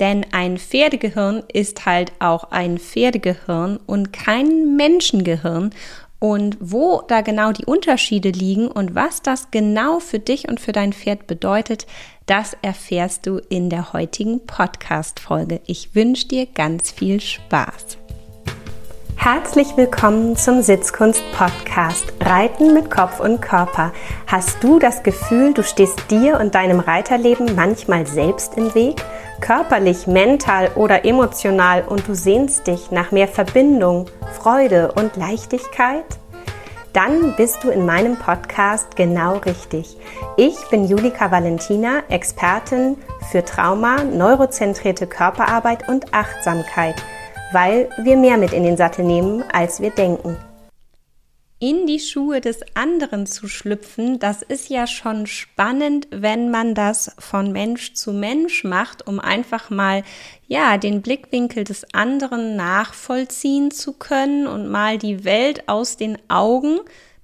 Denn ein Pferdegehirn ist halt auch ein Pferdegehirn und kein Menschengehirn. Und wo da genau die Unterschiede liegen und was das genau für dich und für dein Pferd bedeutet, das erfährst du in der heutigen Podcast-Folge. Ich wünsche dir ganz viel Spaß. Herzlich willkommen zum Sitzkunst-Podcast Reiten mit Kopf und Körper. Hast du das Gefühl, du stehst dir und deinem Reiterleben manchmal selbst im Weg? Körperlich, mental oder emotional und du sehnst dich nach mehr Verbindung, Freude und Leichtigkeit? Dann bist du in meinem Podcast genau richtig. Ich bin Julika Valentina, Expertin für Trauma, neurozentrierte Körperarbeit und Achtsamkeit – weil wir mehr mit in den Sattel nehmen, als wir denken. In die Schuhe des anderen zu schlüpfen, das ist ja schon spannend, wenn man das von Mensch zu Mensch macht, um einfach mal ja, den Blickwinkel des anderen nachvollziehen zu können und mal die Welt aus den Augen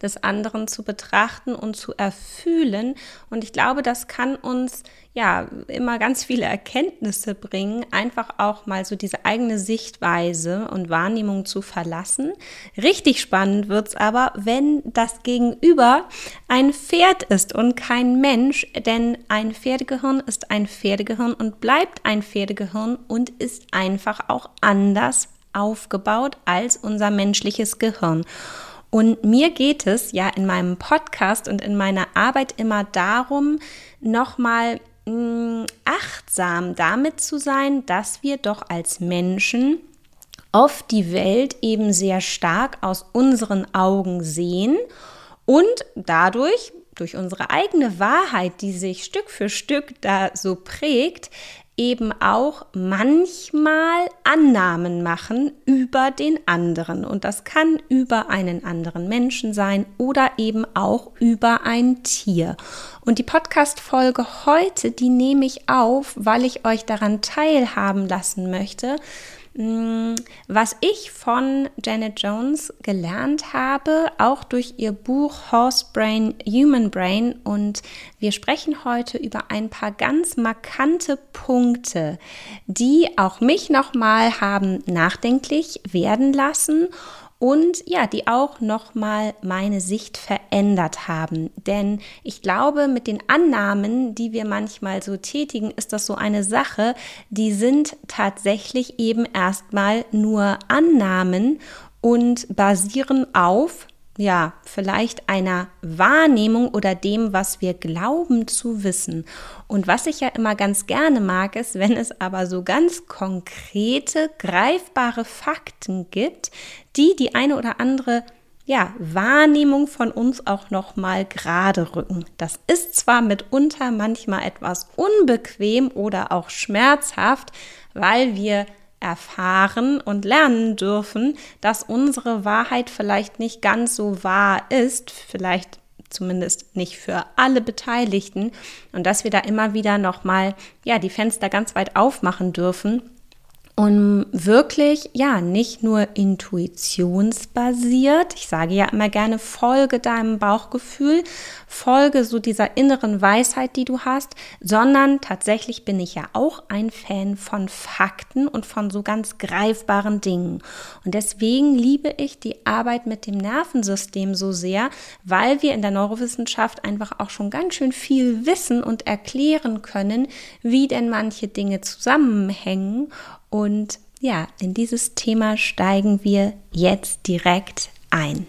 des anderen zu betrachten und zu erfühlen. Und ich glaube, das kann uns ja immer ganz viele Erkenntnisse bringen, einfach auch mal so diese eigene Sichtweise und Wahrnehmung zu verlassen. Richtig spannend wird es aber, wenn das Gegenüber ein Pferd ist und kein Mensch, denn ein Pferdegehirn ist ein Pferdegehirn und bleibt ein Pferdegehirn und ist einfach auch anders aufgebaut als unser menschliches Gehirn. Und mir geht es ja in meinem Podcast und in meiner Arbeit immer darum, nochmal mm, achtsam damit zu sein, dass wir doch als Menschen oft die Welt eben sehr stark aus unseren Augen sehen und dadurch durch unsere eigene Wahrheit, die sich Stück für Stück da so prägt, eben auch manchmal Annahmen machen über den anderen. Und das kann über einen anderen Menschen sein oder eben auch über ein Tier. Und die Podcast-Folge heute, die nehme ich auf, weil ich euch daran teilhaben lassen möchte, was ich von Janet Jones gelernt habe, auch durch ihr Buch Horse Brain, Human Brain. Und wir sprechen heute über ein paar ganz markante Punkte, die auch mich nochmal haben nachdenklich werden lassen und ja, die auch nochmal meine Sicht verändert haben. Denn ich glaube, mit den Annahmen, die wir manchmal so tätigen, ist das so eine Sache, die sind tatsächlich eben erstmal nur Annahmen und basieren auf ja, vielleicht einer Wahrnehmung oder dem, was wir glauben zu wissen. Und was ich ja immer ganz gerne mag, ist, wenn es aber so ganz konkrete, greifbare Fakten gibt, die die eine oder andere ja, Wahrnehmung von uns auch noch mal gerade rücken. Das ist zwar mitunter manchmal etwas unbequem oder auch schmerzhaft, weil wir erfahren und lernen dürfen, dass unsere Wahrheit vielleicht nicht ganz so wahr ist, vielleicht zumindest nicht für alle Beteiligten und dass wir da immer wieder noch mal ja die Fenster ganz weit aufmachen dürfen um wirklich, ja, nicht nur intuitionsbasiert, ich sage ja immer gerne, folge deinem Bauchgefühl, folge so dieser inneren Weisheit, die du hast, sondern tatsächlich bin ich ja auch ein Fan von Fakten und von so ganz greifbaren Dingen. Und deswegen liebe ich die Arbeit mit dem Nervensystem so sehr, weil wir in der Neurowissenschaft einfach auch schon ganz schön viel wissen und erklären können, wie denn manche Dinge zusammenhängen und ja, in dieses Thema steigen wir jetzt direkt ein.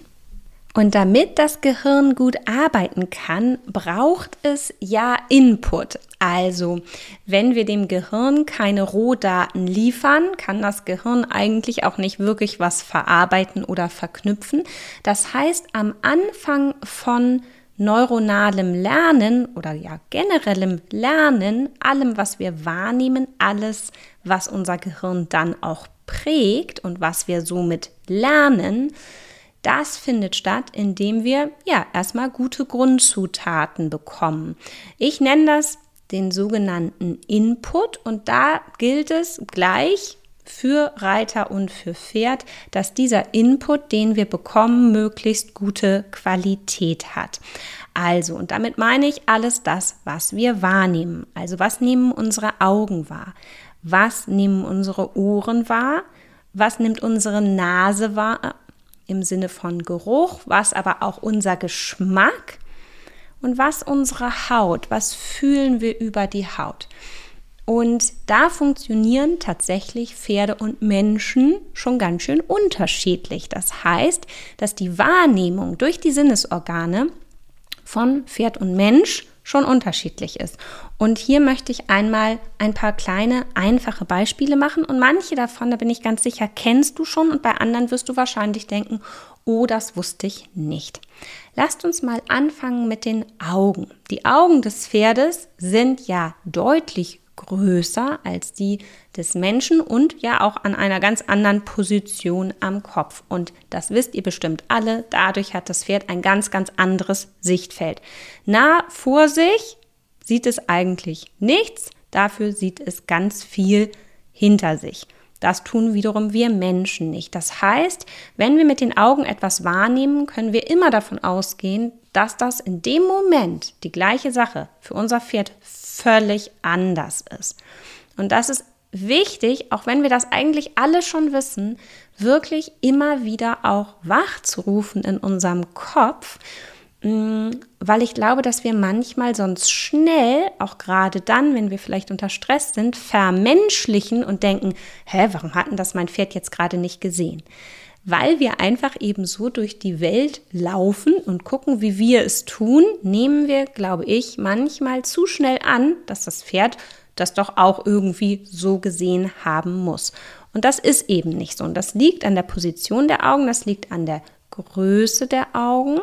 Und damit das Gehirn gut arbeiten kann, braucht es ja Input. Also, wenn wir dem Gehirn keine Rohdaten liefern, kann das Gehirn eigentlich auch nicht wirklich was verarbeiten oder verknüpfen. Das heißt, am Anfang von neuronalem Lernen oder ja generellem Lernen, allem, was wir wahrnehmen, alles, was unser Gehirn dann auch prägt und was wir somit lernen, das findet statt, indem wir ja erstmal gute Grundzutaten bekommen. Ich nenne das den sogenannten Input und da gilt es gleich für Reiter und für Pferd, dass dieser Input, den wir bekommen, möglichst gute Qualität hat. Also, und damit meine ich alles das, was wir wahrnehmen. Also, was nehmen unsere Augen wahr? Was nehmen unsere Ohren wahr? Was nimmt unsere Nase wahr? Im Sinne von Geruch, was aber auch unser Geschmack und was unsere Haut, was fühlen wir über die Haut. Und da funktionieren tatsächlich Pferde und Menschen schon ganz schön unterschiedlich. Das heißt, dass die Wahrnehmung durch die Sinnesorgane von Pferd und Mensch schon unterschiedlich ist. Und hier möchte ich einmal ein paar kleine, einfache Beispiele machen. Und manche davon, da bin ich ganz sicher, kennst du schon und bei anderen wirst du wahrscheinlich denken, oh, das wusste ich nicht. Lasst uns mal anfangen mit den Augen. Die Augen des Pferdes sind ja deutlich größer als die des Menschen und ja auch an einer ganz anderen Position am Kopf. Und das wisst ihr bestimmt alle. Dadurch hat das Pferd ein ganz, ganz anderes Sichtfeld. Nah vor sich sieht es eigentlich nichts. Dafür sieht es ganz viel hinter sich. Das tun wiederum wir Menschen nicht. Das heißt, wenn wir mit den Augen etwas wahrnehmen, können wir immer davon ausgehen, dass das in dem Moment die gleiche Sache für unser Pferd völlig anders ist. Und das ist wichtig, auch wenn wir das eigentlich alle schon wissen, wirklich immer wieder auch wach zu rufen in unserem Kopf, mm, weil ich glaube, dass wir manchmal sonst schnell, auch gerade dann, wenn wir vielleicht unter Stress sind, vermenschlichen und denken, hä, warum hat denn das mein Pferd jetzt gerade nicht gesehen? Weil wir einfach eben so durch die Welt laufen und gucken, wie wir es tun, nehmen wir, glaube ich, manchmal zu schnell an, dass das Pferd das doch auch irgendwie so gesehen haben muss. Und das ist eben nicht so. Und das liegt an der Position der Augen, das liegt an der Größe der Augen.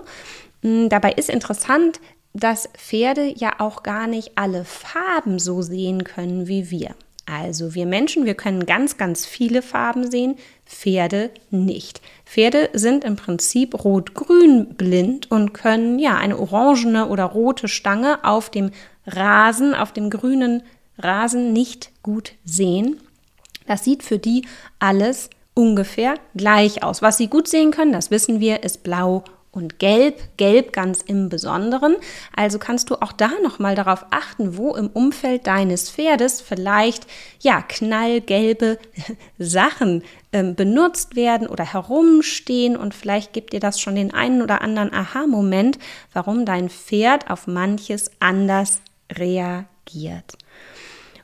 Hm, dabei ist interessant, dass Pferde ja auch gar nicht alle Farben so sehen können wie wir. Also wir Menschen, wir können ganz, ganz viele Farben sehen, Pferde nicht. Pferde sind im Prinzip rot-grün blind und können ja eine orangene oder rote Stange auf dem Rasen, auf dem grünen Rasen nicht gut sehen. Das sieht für die alles ungefähr gleich aus. Was sie gut sehen können, das wissen wir, ist blau und gelb, gelb ganz im Besonderen. Also kannst du auch da nochmal darauf achten, wo im Umfeld deines Pferdes vielleicht ja knallgelbe Sachen ähm, benutzt werden oder herumstehen und vielleicht gibt dir das schon den einen oder anderen Aha-Moment, warum dein Pferd auf manches anders reagiert.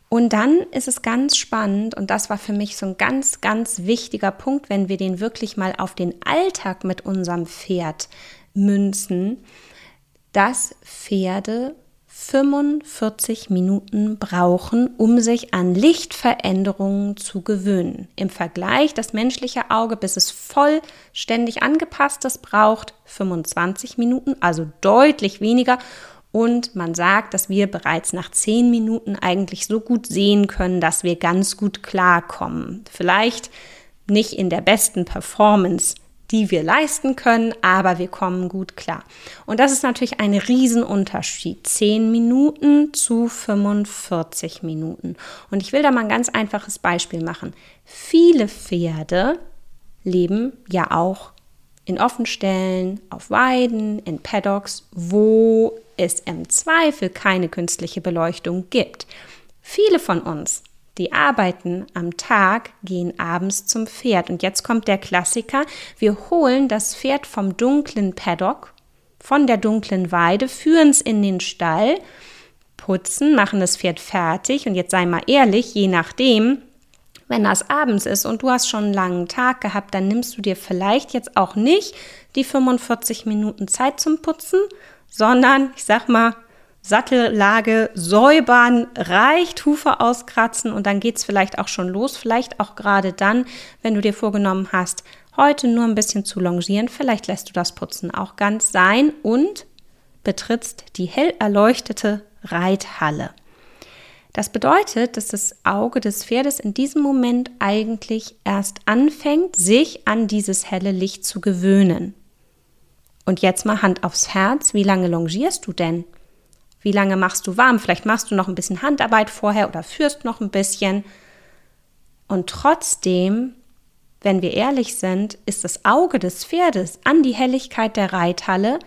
Und dann ist es ganz spannend, und das war für mich so ein ganz, ganz wichtiger Punkt, wenn wir den wirklich mal auf den Alltag mit unserem Pferd münzen, dass Pferde 45 Minuten brauchen, um sich an Lichtveränderungen zu gewöhnen. Im Vergleich das menschliche Auge, bis es vollständig angepasst ist, braucht 25 Minuten, also deutlich weniger. Und man sagt, dass wir bereits nach zehn Minuten eigentlich so gut sehen können, dass wir ganz gut klarkommen. Vielleicht nicht in der besten Performance, die wir leisten können, aber wir kommen gut klar. Und das ist natürlich ein Riesenunterschied. Zehn Minuten zu 45 Minuten. Und ich will da mal ein ganz einfaches Beispiel machen. Viele Pferde leben ja auch in Offenstellen, auf Weiden, in Paddocks, wo es im Zweifel keine künstliche Beleuchtung gibt. Viele von uns, die arbeiten am Tag, gehen abends zum Pferd. Und jetzt kommt der Klassiker. Wir holen das Pferd vom dunklen Paddock, von der dunklen Weide, führen es in den Stall, putzen, machen das Pferd fertig. Und jetzt sei mal ehrlich, je nachdem, wenn das abends ist und du hast schon einen langen Tag gehabt, dann nimmst du dir vielleicht jetzt auch nicht die 45 Minuten Zeit zum Putzen, sondern ich sag mal, Sattellage säubern reicht, Hufe auskratzen und dann geht's vielleicht auch schon los. Vielleicht auch gerade dann, wenn du dir vorgenommen hast, heute nur ein bisschen zu longieren. Vielleicht lässt du das Putzen auch ganz sein und betrittst die hell erleuchtete Reithalle. Das bedeutet, dass das Auge des Pferdes in diesem Moment eigentlich erst anfängt, sich an dieses helle Licht zu gewöhnen. Und jetzt mal Hand aufs Herz, wie lange longierst du denn? Wie lange machst du warm? Vielleicht machst du noch ein bisschen Handarbeit vorher oder führst noch ein bisschen. Und trotzdem, wenn wir ehrlich sind, ist das Auge des Pferdes an die Helligkeit der Reithalle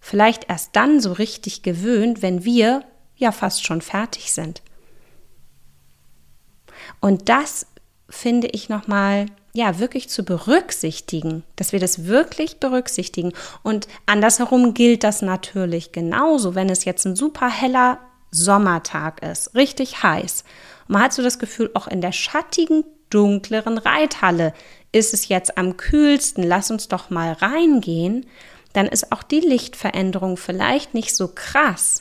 vielleicht erst dann so richtig gewöhnt, wenn wir ja fast schon fertig sind. Und das finde ich nochmal ja, wirklich zu berücksichtigen, dass wir das wirklich berücksichtigen. Und andersherum gilt das natürlich genauso, wenn es jetzt ein super heller Sommertag ist, richtig heiß. Und man hat so das Gefühl, auch in der schattigen, dunkleren Reithalle ist es jetzt am kühlsten, lass uns doch mal reingehen, dann ist auch die Lichtveränderung vielleicht nicht so krass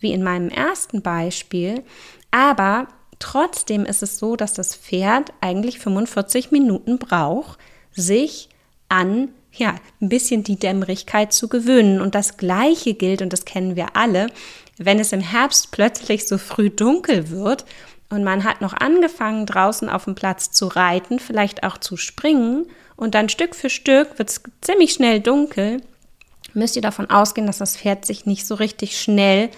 wie in meinem ersten Beispiel, aber Trotzdem ist es so, dass das Pferd eigentlich 45 Minuten braucht, sich an ja, ein bisschen die Dämmerigkeit zu gewöhnen. Und das Gleiche gilt, und das kennen wir alle, wenn es im Herbst plötzlich so früh dunkel wird und man hat noch angefangen, draußen auf dem Platz zu reiten, vielleicht auch zu springen, und dann Stück für Stück wird es ziemlich schnell dunkel, müsst ihr davon ausgehen, dass das Pferd sich nicht so richtig schnell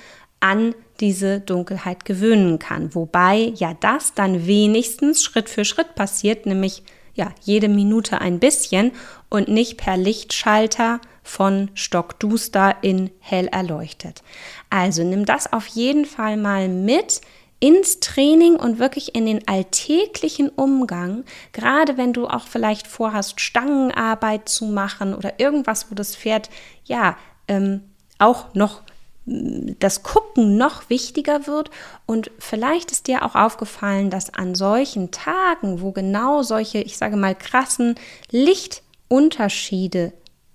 an diese Dunkelheit gewöhnen kann. Wobei ja das dann wenigstens Schritt für Schritt passiert, nämlich ja jede Minute ein bisschen und nicht per Lichtschalter von stockduster in hell erleuchtet. Also nimm das auf jeden Fall mal mit ins Training und wirklich in den alltäglichen Umgang, gerade wenn du auch vielleicht vorhast, Stangenarbeit zu machen oder irgendwas, wo das Pferd ja ähm, auch noch das Gucken noch wichtiger wird. Und vielleicht ist dir auch aufgefallen, dass an solchen Tagen, wo genau solche, ich sage mal, krassen Lichtunterschiede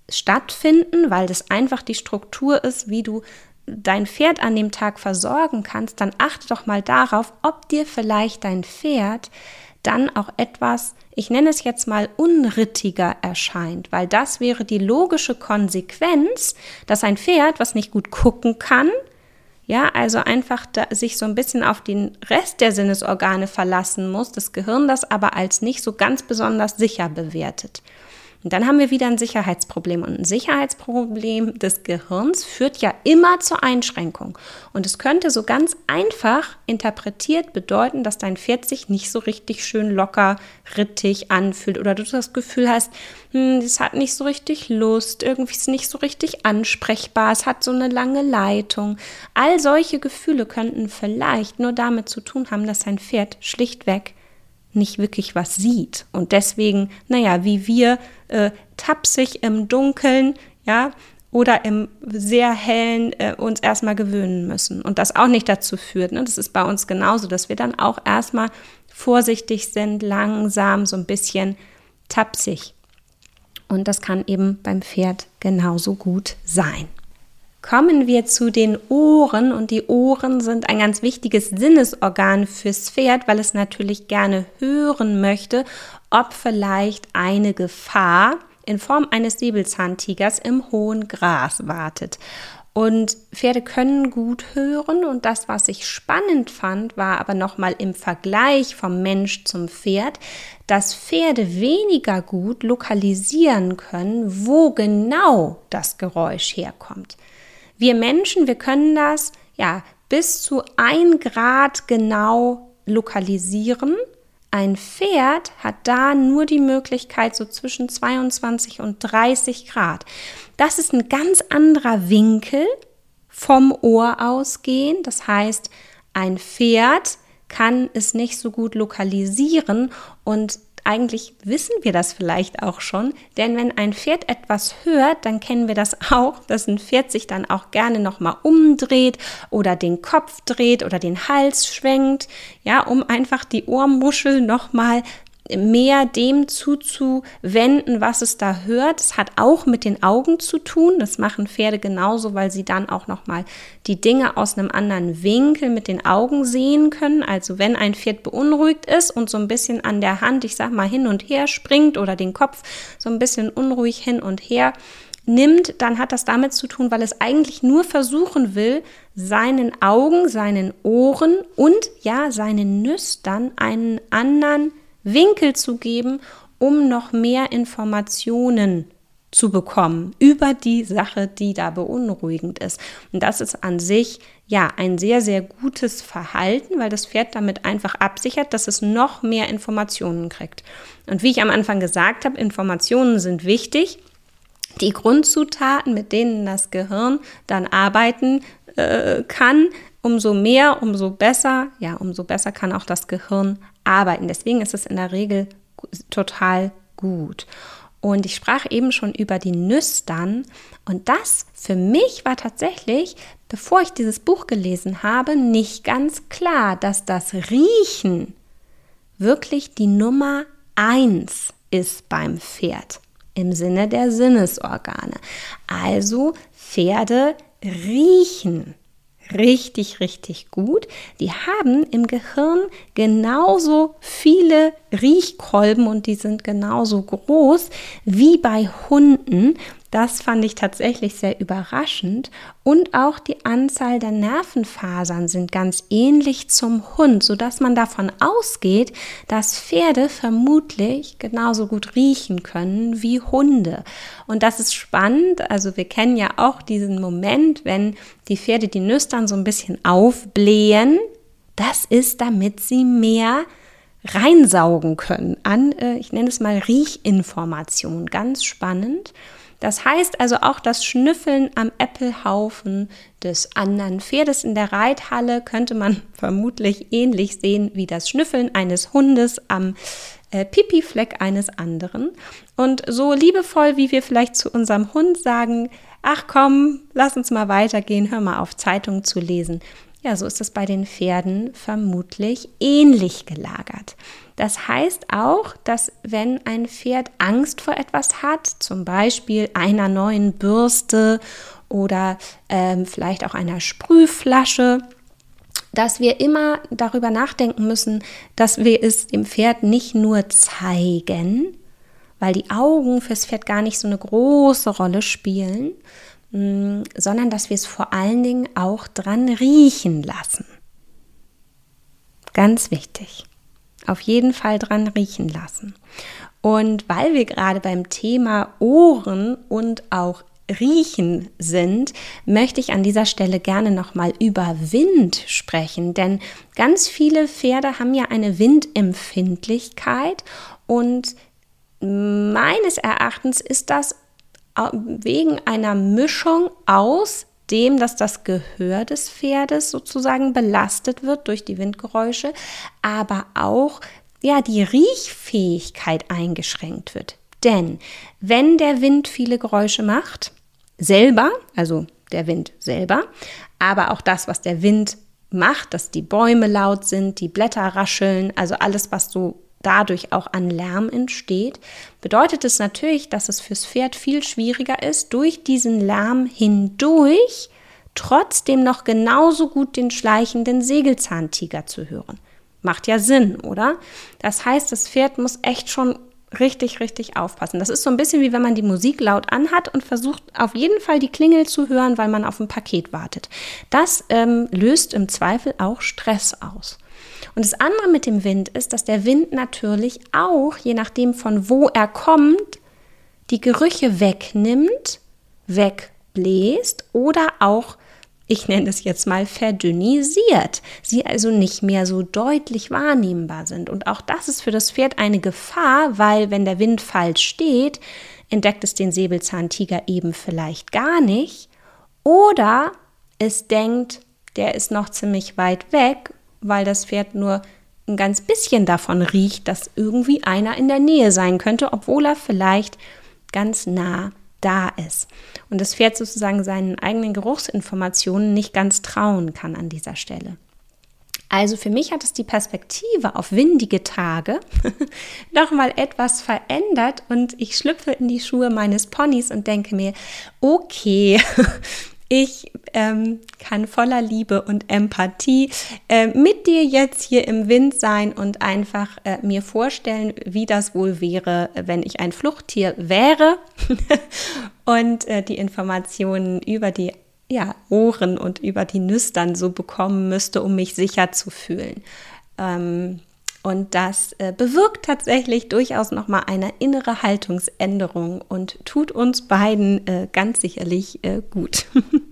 stattfinden, weil das einfach die Struktur ist, wie du dein Pferd an dem Tag versorgen kannst, dann achte doch mal darauf, ob dir vielleicht dein Pferd dann auch etwas, ich nenne es jetzt mal unrittiger erscheint, weil das wäre die logische Konsequenz, dass ein Pferd, was nicht gut gucken kann, ja, also einfach da, sich so ein bisschen auf den Rest der Sinnesorgane verlassen muss, das Gehirn das aber als nicht so ganz besonders sicher bewertet. Und dann haben wir wieder ein Sicherheitsproblem. Und ein Sicherheitsproblem des Gehirns führt ja immer zur Einschränkung. Und es könnte so ganz einfach interpretiert bedeuten, dass dein Pferd sich nicht so richtig schön locker, rittig anfühlt oder du das Gefühl hast, hm, es hat nicht so richtig Lust, irgendwie ist es nicht so richtig ansprechbar, es hat so eine lange Leitung. All solche Gefühle könnten vielleicht nur damit zu tun haben, dass dein Pferd schlichtweg nicht wirklich was sieht. Und deswegen, naja, wie wir äh, tapsig im Dunkeln, ja, oder im sehr hellen äh, uns erstmal gewöhnen müssen. Und das auch nicht dazu führt, ne? das ist bei uns genauso, dass wir dann auch erstmal vorsichtig sind, langsam, so ein bisschen tapsig. Und das kann eben beim Pferd genauso gut sein. Kommen wir zu den Ohren und die Ohren sind ein ganz wichtiges Sinnesorgan fürs Pferd, weil es natürlich gerne hören möchte, ob vielleicht eine Gefahr in Form eines Säbelzahntigers im hohen Gras wartet. Und Pferde können gut hören und das, was ich spannend fand, war aber nochmal im Vergleich vom Mensch zum Pferd, dass Pferde weniger gut lokalisieren können, wo genau das Geräusch herkommt. Wir Menschen, wir können das ja bis zu ein Grad genau lokalisieren. Ein Pferd hat da nur die Möglichkeit so zwischen 22 und 30 Grad. Das ist ein ganz anderer Winkel vom Ohr ausgehen. Das heißt, ein Pferd kann es nicht so gut lokalisieren und eigentlich wissen wir das vielleicht auch schon, denn wenn ein Pferd etwas hört, dann kennen wir das auch, dass ein Pferd sich dann auch gerne nochmal umdreht oder den Kopf dreht oder den Hals schwenkt, ja, um einfach die Ohrmuschel nochmal mehr dem zuzuwenden, was es da hört. Es hat auch mit den Augen zu tun. Das machen Pferde genauso, weil sie dann auch noch mal die Dinge aus einem anderen Winkel mit den Augen sehen können. Also wenn ein Pferd beunruhigt ist und so ein bisschen an der Hand, ich sag mal hin und her springt oder den Kopf so ein bisschen unruhig hin und her nimmt, dann hat das damit zu tun, weil es eigentlich nur versuchen will, seinen Augen, seinen Ohren und ja, seinen Nüstern einen anderen Winkel zu geben, um noch mehr Informationen zu bekommen über die Sache, die da beunruhigend ist. Und das ist an sich ja ein sehr, sehr gutes Verhalten, weil das Pferd damit einfach absichert, dass es noch mehr Informationen kriegt. Und wie ich am Anfang gesagt habe, Informationen sind wichtig. Die Grundzutaten, mit denen das Gehirn dann arbeiten äh, kann, umso mehr, umso besser, ja, umso besser kann auch das Gehirn arbeiten. Deswegen ist es in der Regel total gut. Und ich sprach eben schon über die Nüstern. Und das für mich war tatsächlich, bevor ich dieses Buch gelesen habe, nicht ganz klar, dass das Riechen wirklich die Nummer eins ist beim Pferd im Sinne der Sinnesorgane. Also Pferde riechen richtig, richtig gut. Die haben im Gehirn genauso viele Riechkolben und die sind genauso groß wie bei Hunden. Das fand ich tatsächlich sehr überraschend. Und auch die Anzahl der Nervenfasern sind ganz ähnlich zum Hund, sodass man davon ausgeht, dass Pferde vermutlich genauso gut riechen können wie Hunde. Und das ist spannend. Also wir kennen ja auch diesen Moment, wenn die Pferde die Nüstern so ein bisschen aufblähen. Das ist, damit sie mehr reinsaugen können an, äh, ich nenne es mal Riechinformation. Ganz spannend. Das heißt also auch das Schnüffeln am Äppelhaufen des anderen Pferdes in der Reithalle könnte man vermutlich ähnlich sehen wie das Schnüffeln eines Hundes am äh, Pipi-Fleck eines anderen. Und so liebevoll, wie wir vielleicht zu unserem Hund sagen, ach komm, lass uns mal weitergehen, hör mal auf, Zeitung zu lesen. Ja, so ist es bei den Pferden vermutlich ähnlich gelagert. Das heißt auch, dass wenn ein Pferd Angst vor etwas hat, zum Beispiel einer neuen Bürste oder ähm, vielleicht auch einer Sprühflasche, dass wir immer darüber nachdenken müssen, dass wir es dem Pferd nicht nur zeigen, weil die Augen fürs Pferd gar nicht so eine große Rolle spielen, sondern dass wir es vor allen Dingen auch dran riechen lassen. Ganz wichtig. Auf jeden Fall dran riechen lassen. Und weil wir gerade beim Thema Ohren und auch Riechen sind, möchte ich an dieser Stelle gerne nochmal über Wind sprechen, denn ganz viele Pferde haben ja eine Windempfindlichkeit und meines Erachtens ist das wegen einer Mischung aus dem, dass das Gehör des Pferdes sozusagen belastet wird durch die Windgeräusche, aber auch ja die Riechfähigkeit eingeschränkt wird. Denn wenn der Wind viele Geräusche macht, selber, also der Wind selber, aber auch das, was der Wind macht, dass die Bäume laut sind, die Blätter rascheln, also alles, was so dadurch auch an Lärm entsteht, bedeutet es natürlich, dass es fürs Pferd viel schwieriger ist, durch diesen Lärm hindurch trotzdem noch genauso gut den schleichenden Sägelzahntiger zu hören. Macht ja Sinn, oder? Das heißt, das Pferd muss echt schon richtig, richtig aufpassen. Das ist so ein bisschen wie wenn man die Musik laut anhat und versucht auf jeden Fall die Klingel zu hören, weil man auf ein Paket wartet. Das ähm, löst im Zweifel auch Stress aus. Und das andere mit dem Wind ist, dass der Wind natürlich auch, je nachdem von wo er kommt, die Gerüche wegnimmt, wegbläst oder auch, ich nenne es jetzt mal, verdünnisiert. Sie also nicht mehr so deutlich wahrnehmbar sind. Und auch das ist für das Pferd eine Gefahr, weil wenn der Wind falsch steht, entdeckt es den Säbelzahntiger eben vielleicht gar nicht. Oder es denkt, der ist noch ziemlich weit weg weil das Pferd nur ein ganz bisschen davon riecht, dass irgendwie einer in der Nähe sein könnte, obwohl er vielleicht ganz nah da ist. Und das Pferd sozusagen seinen eigenen Geruchsinformationen nicht ganz trauen kann an dieser Stelle. Also für mich hat es die Perspektive auf windige Tage nochmal etwas verändert und ich schlüpfe in die Schuhe meines Ponys und denke mir, okay, ich ähm, kann voller Liebe und Empathie äh, mit dir jetzt hier im Wind sein und einfach äh, mir vorstellen, wie das wohl wäre, wenn ich ein Fluchttier wäre und äh, die Informationen über die ja, Ohren und über die Nüstern so bekommen müsste, um mich sicher zu fühlen. Ähm, und das äh, bewirkt tatsächlich durchaus nochmal eine innere Haltungsänderung und tut uns beiden äh, ganz sicherlich äh, gut.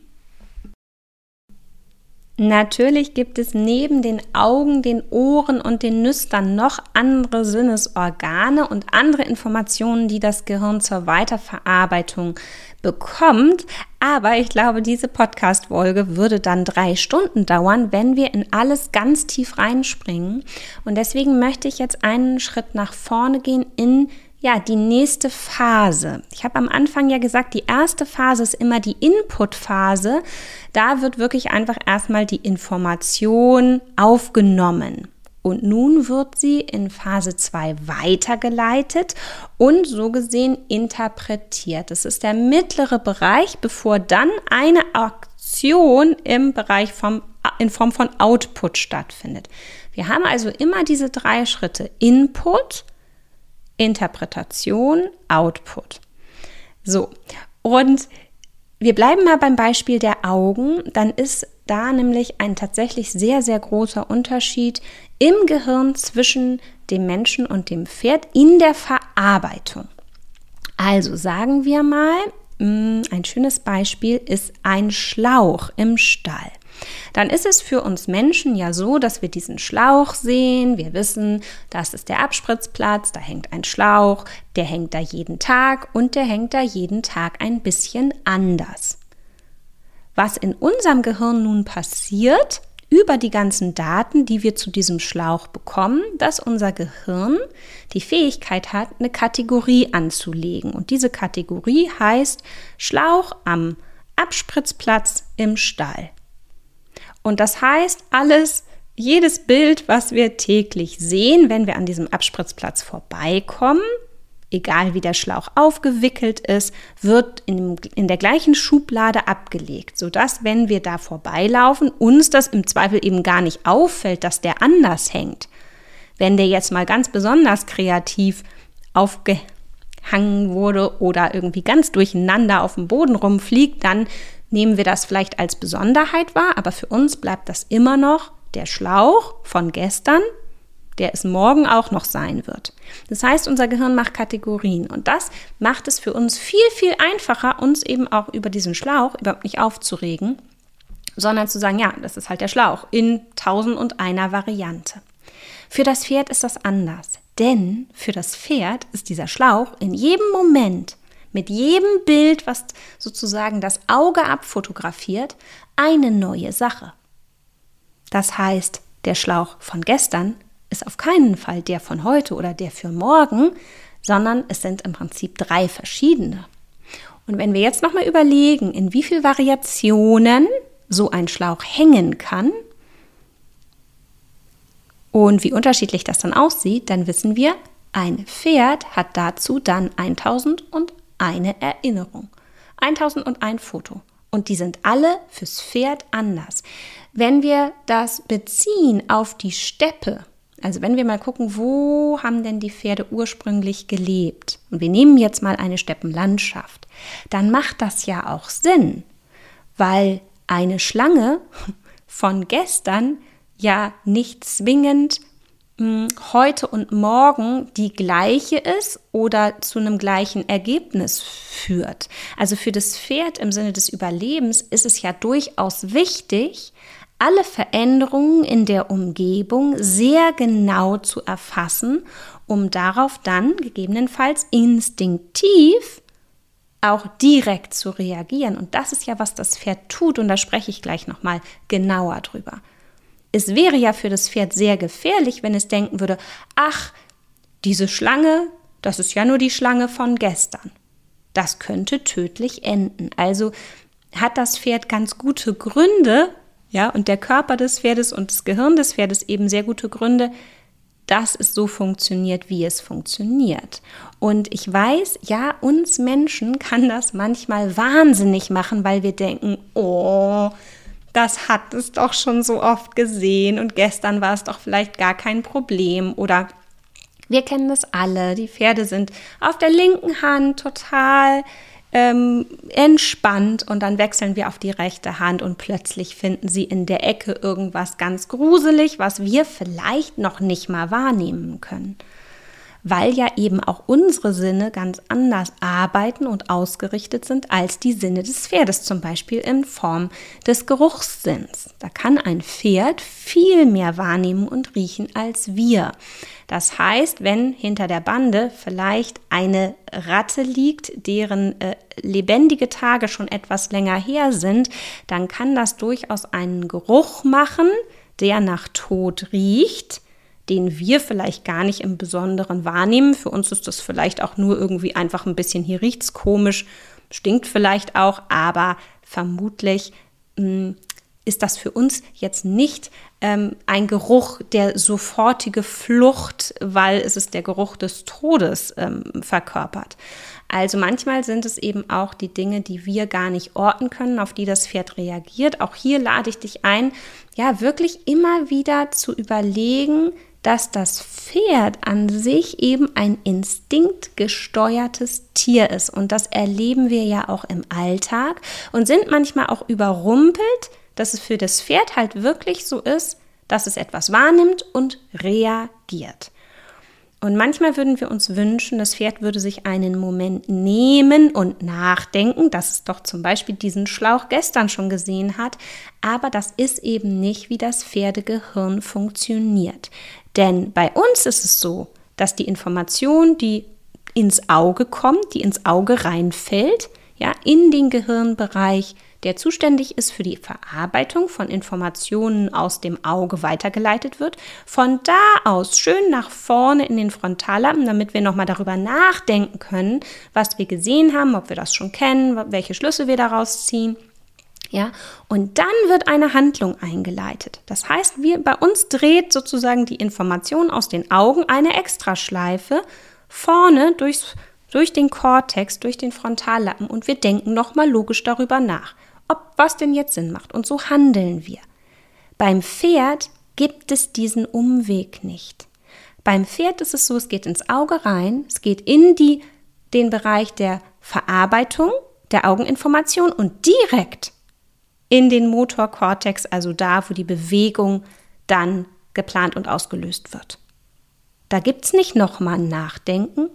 Natürlich gibt es neben den Augen, den Ohren und den Nüstern noch andere Sinnesorgane und andere Informationen, die das Gehirn zur Weiterverarbeitung bekommt. Aber ich glaube, diese Podcast-Folge würde dann drei Stunden dauern, wenn wir in alles ganz tief reinspringen. Und deswegen möchte ich jetzt einen Schritt nach vorne gehen in ja, die nächste Phase. Ich habe am Anfang ja gesagt, die erste Phase ist immer die Input-Phase. Da wird wirklich einfach erstmal die Information aufgenommen. Und nun wird sie in Phase 2 weitergeleitet und so gesehen interpretiert. Das ist der mittlere Bereich, bevor dann eine Aktion im Bereich vom, in Form von Output stattfindet. Wir haben also immer diese drei Schritte. Input, Interpretation, Output. So, und wir bleiben mal beim Beispiel der Augen. Dann ist da nämlich ein tatsächlich sehr, sehr großer Unterschied im Gehirn zwischen dem Menschen und dem Pferd in der Verarbeitung. Also sagen wir mal, mm, ein schönes Beispiel ist ein Schlauch im Stall dann ist es für uns Menschen ja so, dass wir diesen Schlauch sehen. Wir wissen, das ist der Abspritzplatz, da hängt ein Schlauch, der hängt da jeden Tag und der hängt da jeden Tag ein bisschen anders. Was in unserem Gehirn nun passiert, über die ganzen Daten, die wir zu diesem Schlauch bekommen, dass unser Gehirn die Fähigkeit hat, eine Kategorie anzulegen. Und diese Kategorie heißt Schlauch am Abspritzplatz im Stall. Und das heißt, alles, jedes Bild, was wir täglich sehen, wenn wir an diesem Abspritzplatz vorbeikommen, egal wie der Schlauch aufgewickelt ist, wird in, in der gleichen Schublade abgelegt, sodass, wenn wir da vorbeilaufen, uns das im Zweifel eben gar nicht auffällt, dass der anders hängt. Wenn der jetzt mal ganz besonders kreativ aufgehangen wurde oder irgendwie ganz durcheinander auf dem Boden rumfliegt, dann nehmen wir das vielleicht als Besonderheit wahr, aber für uns bleibt das immer noch der Schlauch von gestern, der es morgen auch noch sein wird. Das heißt, unser Gehirn macht Kategorien und das macht es für uns viel, viel einfacher, uns eben auch über diesen Schlauch überhaupt nicht aufzuregen, sondern zu sagen, ja, das ist halt der Schlauch in tausend und einer Variante. Für das Pferd ist das anders, denn für das Pferd ist dieser Schlauch in jedem Moment mit jedem Bild, was sozusagen das Auge abfotografiert, eine neue Sache. Das heißt, der Schlauch von gestern ist auf keinen Fall der von heute oder der für morgen, sondern es sind im Prinzip drei verschiedene. Und wenn wir jetzt nochmal überlegen, in wie viel Variationen so ein Schlauch hängen kann und wie unterschiedlich das dann aussieht, dann wissen wir, ein Pferd hat dazu dann 1000 und eine Erinnerung. 1001 Foto. Und die sind alle fürs Pferd anders. Wenn wir das beziehen auf die Steppe, also wenn wir mal gucken, wo haben denn die Pferde ursprünglich gelebt? Und wir nehmen jetzt mal eine Steppenlandschaft, dann macht das ja auch Sinn, weil eine Schlange von gestern ja nicht zwingend heute und morgen die gleiche ist oder zu einem gleichen Ergebnis führt. Also für das Pferd im Sinne des Überlebens ist es ja durchaus wichtig, alle Veränderungen in der Umgebung sehr genau zu erfassen, um darauf dann gegebenenfalls instinktiv auch direkt zu reagieren. Und das ist ja, was das Pferd tut, und da spreche ich gleich nochmal genauer drüber es wäre ja für das Pferd sehr gefährlich, wenn es denken würde, ach, diese Schlange, das ist ja nur die Schlange von gestern. Das könnte tödlich enden. Also hat das Pferd ganz gute Gründe, ja, und der Körper des Pferdes und das Gehirn des Pferdes eben sehr gute Gründe, dass es so funktioniert, wie es funktioniert. Und ich weiß, ja, uns Menschen kann das manchmal wahnsinnig machen, weil wir denken, oh, das hat es doch schon so oft gesehen und gestern war es doch vielleicht gar kein Problem oder wir kennen das alle, die Pferde sind auf der linken Hand total ähm, entspannt und dann wechseln wir auf die rechte Hand und plötzlich finden sie in der Ecke irgendwas ganz gruselig, was wir vielleicht noch nicht mal wahrnehmen können. Weil ja eben auch unsere Sinne ganz anders arbeiten und ausgerichtet sind als die Sinne des Pferdes, zum Beispiel in Form des Geruchssinns. Da kann ein Pferd viel mehr wahrnehmen und riechen als wir. Das heißt, wenn hinter der Bande vielleicht eine Ratte liegt, deren äh, lebendige Tage schon etwas länger her sind, dann kann das durchaus einen Geruch machen, der nach Tod riecht den wir vielleicht gar nicht im Besonderen wahrnehmen. Für uns ist das vielleicht auch nur irgendwie einfach ein bisschen, hier riecht es komisch, stinkt vielleicht auch, aber vermutlich mh, hm, ist das für uns jetzt nicht ähm, ein Geruch der sofortige Flucht, weil es ist der Geruch des Todes ähm, verkörpert. Also manchmal sind es eben auch die Dinge, die wir gar nicht orten können, auf die das Pferd reagiert. Auch hier lade ich dich ein, ja, wirklich immer wieder zu überlegen, dass das Pferd an sich eben ein instinktgesteuertes Tier ist. Und das erleben wir ja auch im Alltag und sind manchmal auch überrumpelt, dass es für das Pferd halt wirklich so ist, dass es etwas wahrnimmt und reagiert. Und manchmal würden wir uns wünschen, das Pferd würde sich einen Moment nehmen und nachdenken, dass es doch zum Beispiel diesen Schlauch gestern schon gesehen hat. Aber das ist eben nicht, wie das Pferdegehirn funktioniert. Denn bei uns ist es so, dass die Information, die ins Auge kommt, die ins Auge reinfällt, ja, in den Gehirnbereich, der zuständig ist für die Verarbeitung von Informationen aus dem Auge weitergeleitet wird, von da aus schön nach vorne in den Frontallappen, damit wir nochmal darüber nachdenken können, was wir gesehen haben, ob wir das schon kennen, welche Schlüsse wir daraus ziehen. Ja, und dann wird eine Handlung eingeleitet. Das heißt, wir, bei uns dreht sozusagen die Information aus den Augen eine Extraschleife vorne durchs, durch den Kortex, durch den Frontallappen und wir denken nochmal logisch darüber nach, ob was denn jetzt Sinn macht. Und so handeln wir. Beim Pferd gibt es diesen Umweg nicht. Beim Pferd ist es so, es geht ins Auge rein, es geht in die, den Bereich der Verarbeitung der Augeninformation und direkt in den Motorkortex, also da, wo die Bewegung dann geplant und ausgelöst wird. Da gibt es nicht nochmal Nachdenken.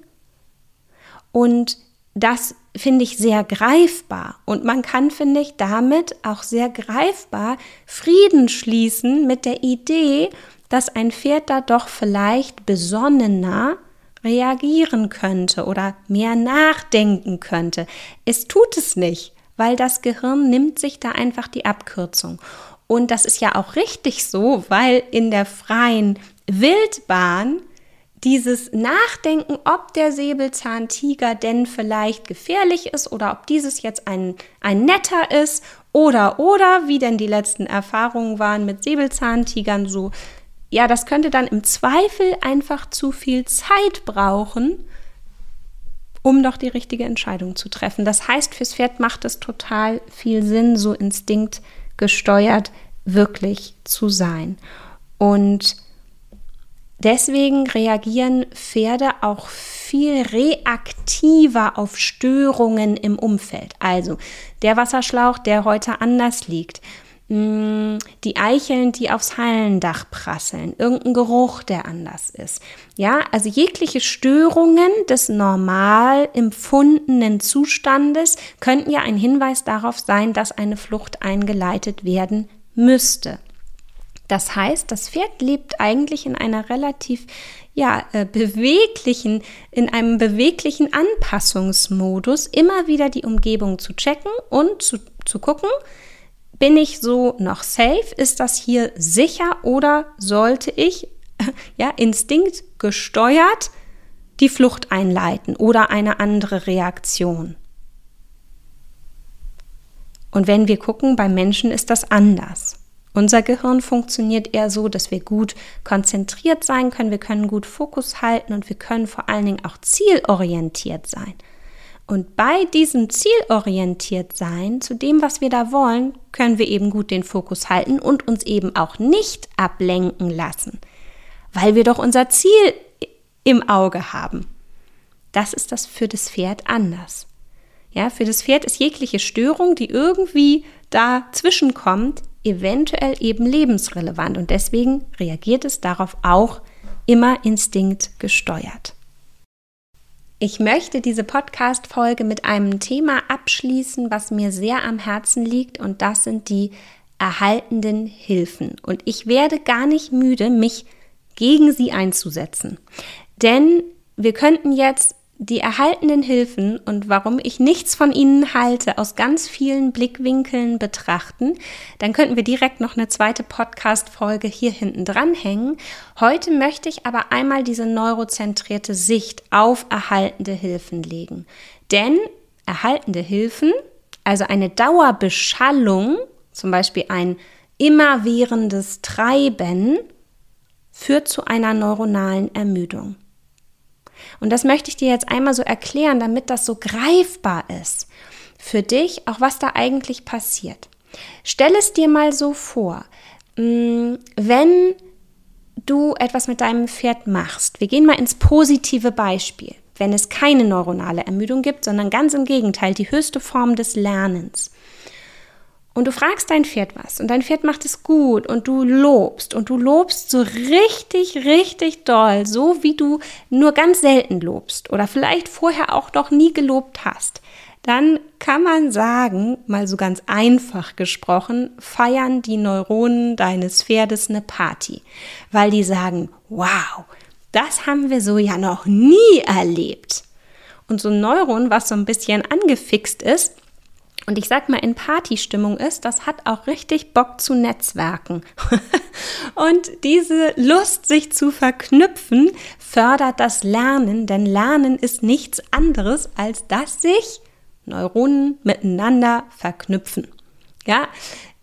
Und das finde ich sehr greifbar. Und man kann, finde ich, damit auch sehr greifbar Frieden schließen mit der Idee, dass ein Pferd da doch vielleicht besonnener reagieren könnte oder mehr nachdenken könnte. Es tut es nicht weil das Gehirn nimmt sich da einfach die Abkürzung. Und das ist ja auch richtig so, weil in der freien Wildbahn dieses Nachdenken, ob der Säbelzahntiger denn vielleicht gefährlich ist oder ob dieses jetzt ein, ein netter ist oder oder wie denn die letzten Erfahrungen waren mit Säbelzahntigern so. Ja, das könnte dann im Zweifel einfach zu viel Zeit brauchen, um doch die richtige Entscheidung zu treffen. Das heißt, fürs Pferd macht es total viel Sinn, so instinktgesteuert wirklich zu sein. Und deswegen reagieren Pferde auch viel reaktiver auf Störungen im Umfeld. Also der Wasserschlauch, der heute anders liegt, Mm, die Eicheln, die aufs Hallendach prasseln, irgendein Geruch, der anders ist. Ja, also jegliche Störungen des normal empfundenen Zustandes könnten ja ein Hinweis darauf sein, dass eine Flucht eingeleitet werden müsste. Das heißt, das Pferd lebt eigentlich in einer relativ ja, äh, beweglichen, in einem beweglichen Anpassungsmodus, immer wieder die Umgebung zu checken und zu, zu gucken, bin ich so noch safe? Ist das hier sicher oder sollte ich, ja, Instinkt gesteuert die Flucht einleiten oder eine andere Reaktion? Und wenn wir gucken, beim Menschen ist das anders. Unser Gehirn funktioniert eher so, dass wir gut konzentriert sein können, wir können gut Fokus halten und wir können vor allen Dingen auch zielorientiert sein. Und bei diesem zielorientiert sein, zu dem, was wir da wollen, können wir eben gut den Fokus halten und uns eben auch nicht ablenken lassen, weil wir doch unser Ziel im Auge haben. Das ist das für das Pferd anders. Ja, für das Pferd ist jegliche Störung, die irgendwie dazwischen kommt, eventuell eben lebensrelevant und deswegen reagiert es darauf auch immer instinktgesteuert. Ich möchte diese Podcast-Folge mit einem Thema abschließen, was mir sehr am Herzen liegt, und das sind die erhaltenden Hilfen. Und ich werde gar nicht müde, mich gegen sie einzusetzen. Denn wir könnten jetzt die erhaltenen Hilfen und warum ich nichts von ihnen halte, aus ganz vielen Blickwinkeln betrachten, dann könnten wir direkt noch eine zweite Podcast-Folge hier hinten dranhängen. Heute möchte ich aber einmal diese neurozentrierte Sicht auf erhaltende Hilfen legen. Denn erhaltende Hilfen, also eine Dauerbeschallung, zum Beispiel ein immerwährendes Treiben, führt zu einer neuronalen Ermüdung. Und das möchte ich dir jetzt einmal so erklären, damit das so greifbar ist für dich, auch was da eigentlich passiert. Stell es dir mal so vor, mm, wenn du etwas mit deinem Pferd machst. Wir gehen mal ins positive Beispiel. Wenn es keine neuronale Ermüdung gibt, sondern ganz im Gegenteil die höchste Form des Lernens und du fragst dein Pferd was und dein Pferd macht es gut und du lobst und du lobst so richtig, richtig doll, so wie du nur ganz selten lobst oder vielleicht vorher auch noch nie gelobt hast, dann kann man sagen, mal so ganz einfach gesprochen, feiern die Neuronen deines Pferdes eine Party, weil die sagen, wow, das haben wir so ja noch nie erlebt. Und so ein Neuron, was so ein bisschen angefixt ist, und ich sag mal, in Partystimmung ist, das hat auch richtig Bock zu netzwerken. und diese Lust, sich zu verknüpfen, fördert das Lernen, denn Lernen ist nichts anderes, als dass sich Neuronen miteinander verknüpfen. Ja,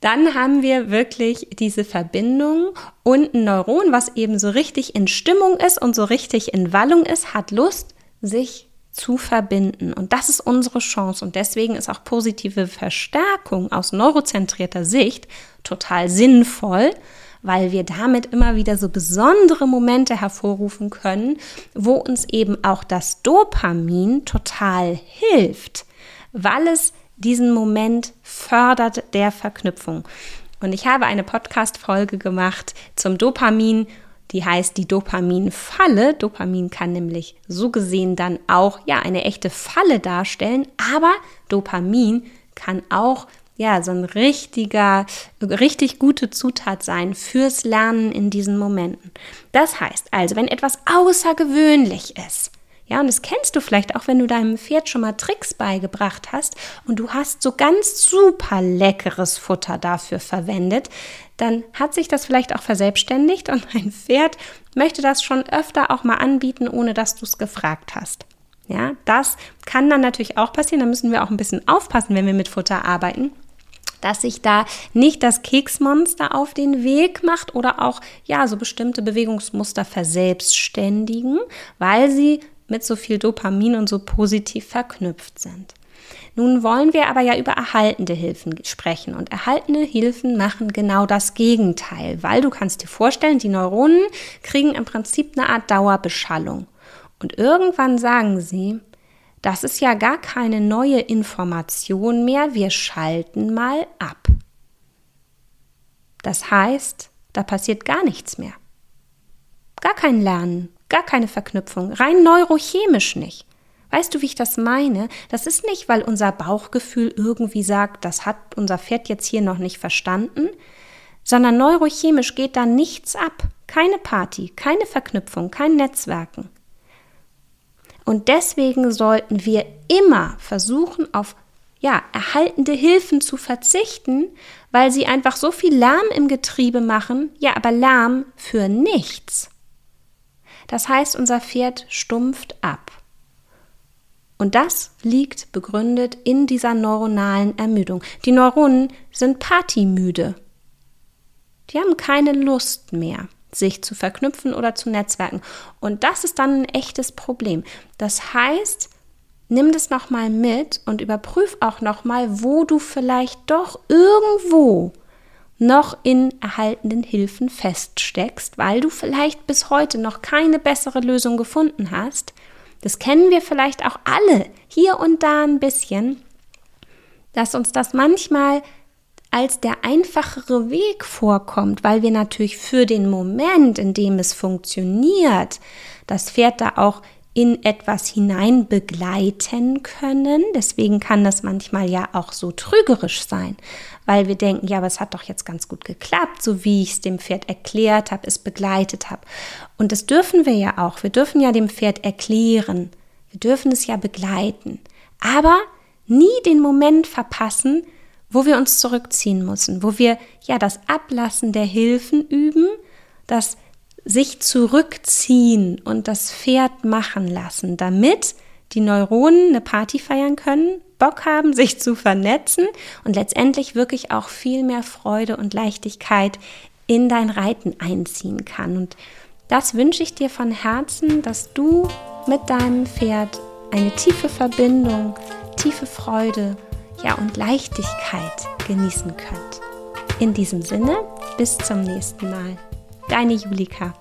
dann haben wir wirklich diese Verbindung und ein Neuron, was eben so richtig in Stimmung ist und so richtig in Wallung ist, hat Lust, sich zu verbinden. Und das ist unsere Chance. Und deswegen ist auch positive Verstärkung aus neurozentrierter Sicht total sinnvoll, weil wir damit immer wieder so besondere Momente hervorrufen können, wo uns eben auch das Dopamin total hilft, weil es diesen Moment fördert der Verknüpfung. Und ich habe eine Podcast-Folge gemacht zum Dopamin die heißt die Dopaminfalle. Dopamin kann nämlich so gesehen dann auch ja eine echte Falle darstellen, aber Dopamin kann auch ja so ein richtiger richtig gute Zutat sein fürs Lernen in diesen Momenten. Das heißt also, wenn etwas außergewöhnlich ist, ja, und das kennst du vielleicht auch, wenn du deinem Pferd schon mal Tricks beigebracht hast und du hast so ganz super leckeres Futter dafür verwendet, dann hat sich das vielleicht auch verselbstständigt und ein Pferd möchte das schon öfter auch mal anbieten, ohne dass du es gefragt hast. Ja, das kann dann natürlich auch passieren. Da müssen wir auch ein bisschen aufpassen, wenn wir mit Futter arbeiten dass sich da nicht das Keksmonster auf den Weg macht oder auch ja so bestimmte Bewegungsmuster verselbstständigen, weil sie mit so viel Dopamin und so positiv verknüpft sind. Nun wollen wir aber ja über erhaltende Hilfen sprechen und erhaltene Hilfen machen genau das Gegenteil, weil du kannst dir vorstellen, die Neuronen kriegen im Prinzip eine Art Dauerbeschallung und irgendwann sagen sie, das ist ja gar keine neue Information mehr, wir schalten mal ab. Das heißt, da passiert gar nichts mehr. Gar kein Lernen, Gar keine Verknüpfung, rein neurochemisch nicht. Weißt du, wie ich das meine? Das ist nicht, weil unser Bauchgefühl irgendwie sagt, das hat unser Pferd jetzt hier noch nicht verstanden, sondern neurochemisch geht da nichts ab. Keine Party, keine Verknüpfung, kein Netzwerken. Und deswegen sollten wir immer versuchen, auf ja, erhaltende Hilfen zu verzichten, weil sie einfach so viel Lärm im Getriebe machen, ja, aber Lärm für nichts. Das heißt, unser Pferd stumpft ab. Und das liegt begründet in dieser neuronalen Ermüdung. Die Neuronen sind partymüde. Die haben keine Lust mehr, sich zu verknüpfen oder zu netzwerken. Und das ist dann ein echtes Problem. Das heißt, nimm das nochmal mit und überprüf auch nochmal, wo du vielleicht doch irgendwo noch in erhaltenen Hilfen feststeckst, weil du vielleicht bis heute noch keine bessere Lösung gefunden hast. Das kennen wir vielleicht auch alle hier und da ein bisschen, dass uns das manchmal als der einfachere Weg vorkommt, weil wir natürlich für den Moment, in dem es funktioniert, das Pferd da auch in etwas hinein begleiten können. Deswegen kann das manchmal ja auch so trügerisch sein, weil wir denken, ja, aber es hat doch jetzt ganz gut geklappt, so wie ich es dem Pferd erklärt habe, es begleitet habe. Und das dürfen wir ja auch. Wir dürfen ja dem Pferd erklären. Wir dürfen es ja begleiten. Aber nie den Moment verpassen, wo wir uns zurückziehen müssen, wo wir ja das Ablassen der Hilfen üben, das sich zurückziehen und das Pferd machen lassen, damit die Neuronen eine Party feiern können, Bock haben, sich zu vernetzen und letztendlich wirklich auch viel mehr Freude und Leichtigkeit in dein Reiten einziehen kann. Und das wünsche ich dir von Herzen, dass du mit deinem Pferd eine tiefe Verbindung, tiefe Freude, ja und Leichtigkeit genießen könnt. In diesem Sinne, bis zum nächsten Mal. Deine Julika.